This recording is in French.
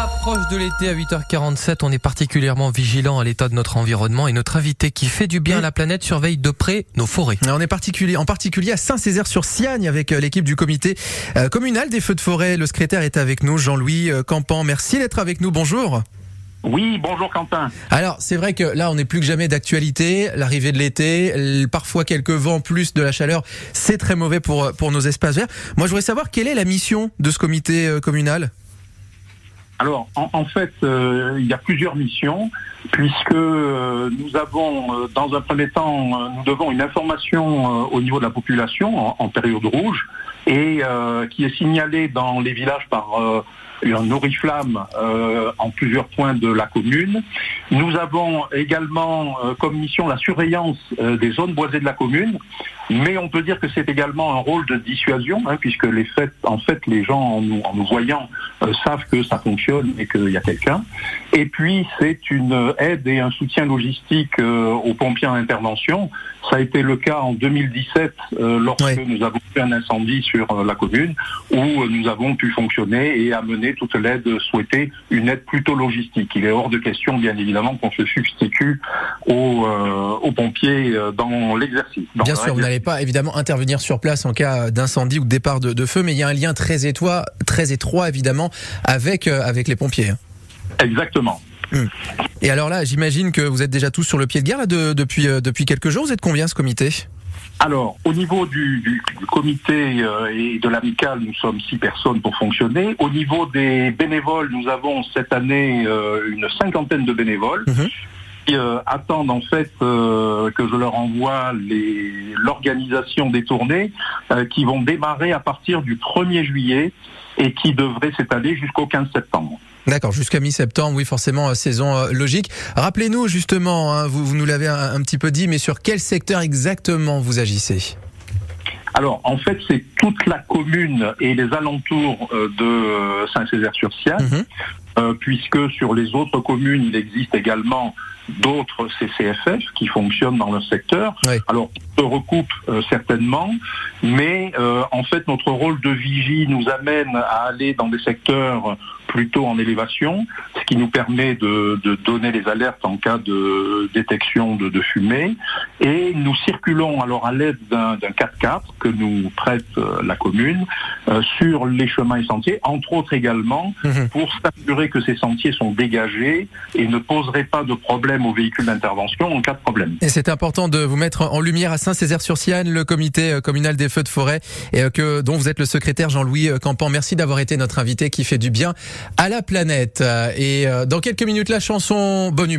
l'approche de l'été à 8h47, on est particulièrement vigilant à l'état de notre environnement et notre invité qui fait du bien à la planète surveille de près nos forêts. On est particulier, en particulier à Saint-Césaire-sur-Siagne avec euh, l'équipe du comité euh, communal des feux de forêt. Le secrétaire est avec nous, Jean-Louis euh, Campan. Merci d'être avec nous. Bonjour. Oui, bonjour Quentin. Alors, c'est vrai que là, on est plus que jamais d'actualité. L'arrivée de l'été, parfois quelques vents plus de la chaleur, c'est très mauvais pour, pour nos espaces verts. Moi, je voudrais savoir quelle est la mission de ce comité communal? Alors, en, fait, euh, il y a plusieurs missions, puisque euh, nous avons, euh, dans un premier temps, nous devons une information au niveau de la population en, période rouge, et qui est signalée dans les villages par un oriflamme en plusieurs points de la commune. Nous avons également comme mission la surveillance des zones boisées de la commune, mais on peut dire que c'est également un rôle de dissuasion, hein, puisque les faits, en fait, les gens en nous, voyant euh, savent que ça fonctionne et qu'il y a quelqu'un. Et puis c'est une aide et un soutien logistique euh, aux pompiers en intervention. Ça a été le cas en 2017 euh, lorsque nous avons fait un incendie sur la commune, où nous avons pu fonctionner et amener toute l'aide souhaitée, une aide plutôt logistique. Il est hors de question, bien évidemment, qu'on se substitue aux, aux pompiers dans l'exercice. Bien sûr, vous n'allez pas évidemment intervenir sur place en cas d'incendie ou de départ de, feu, mais il y a un lien très étroit, très étroit évidemment avec euh, avec les pompiers. Hein. Exactement. Hmm. Et alors là, j'imagine que vous êtes déjà tous sur le pied de guerre depuis euh, depuis quelques jours. Vous êtes combien ce comité? Alors, au niveau du, comité euh, et de l'amical, nous sommes six personnes pour fonctionner. Au niveau des bénévoles, nous avons cette année une cinquantaine de bénévoles. Mhm. Euh, attendent en fait euh, que je leur envoie l'organisation des tournées euh, qui vont démarrer à partir du 1er juillet et qui devraient s'étaler jusqu'au 15 septembre. D'accord, jusqu'à mi-septembre, oui, forcément, saison logique. Rappelez-nous justement, hein, vous, nous l'avez un, petit peu dit, mais sur quel secteur exactement vous agissez? Alors, en fait, c'est toute la commune et les alentours de Saint-Césaire-sur-Sienne, mhm. puisque sur les autres communes, il existe également d'autres CCFF qui fonctionnent dans le secteur. Alors, on se recoupe euh, certainement, mais euh, en fait, notre rôle de vigie nous amène à aller dans des secteurs plutôt en élévation, ce qui nous permet de, donner les alertes en cas de détection de, fumée. Et nous circulons alors à l'aide d'un 4x4 que nous prête euh, la commune sur les chemins et sentiers, entre autres également mhm. pour s'assurer que ces sentiers sont dégagés et ne poseraient pas de problème aux véhicules d'intervention en cas de problème. Et c'est important de vous mettre en lumière à Saint-Césaire-sur-Sienne, le comité euh, communal des feux de forêt, et euh, que dont vous êtes le secrétaire Jean-Louis euh, Campan. Merci d'avoir été notre invité qui fait du bien à la planète. Et dans quelques minutes, la chanson Bonne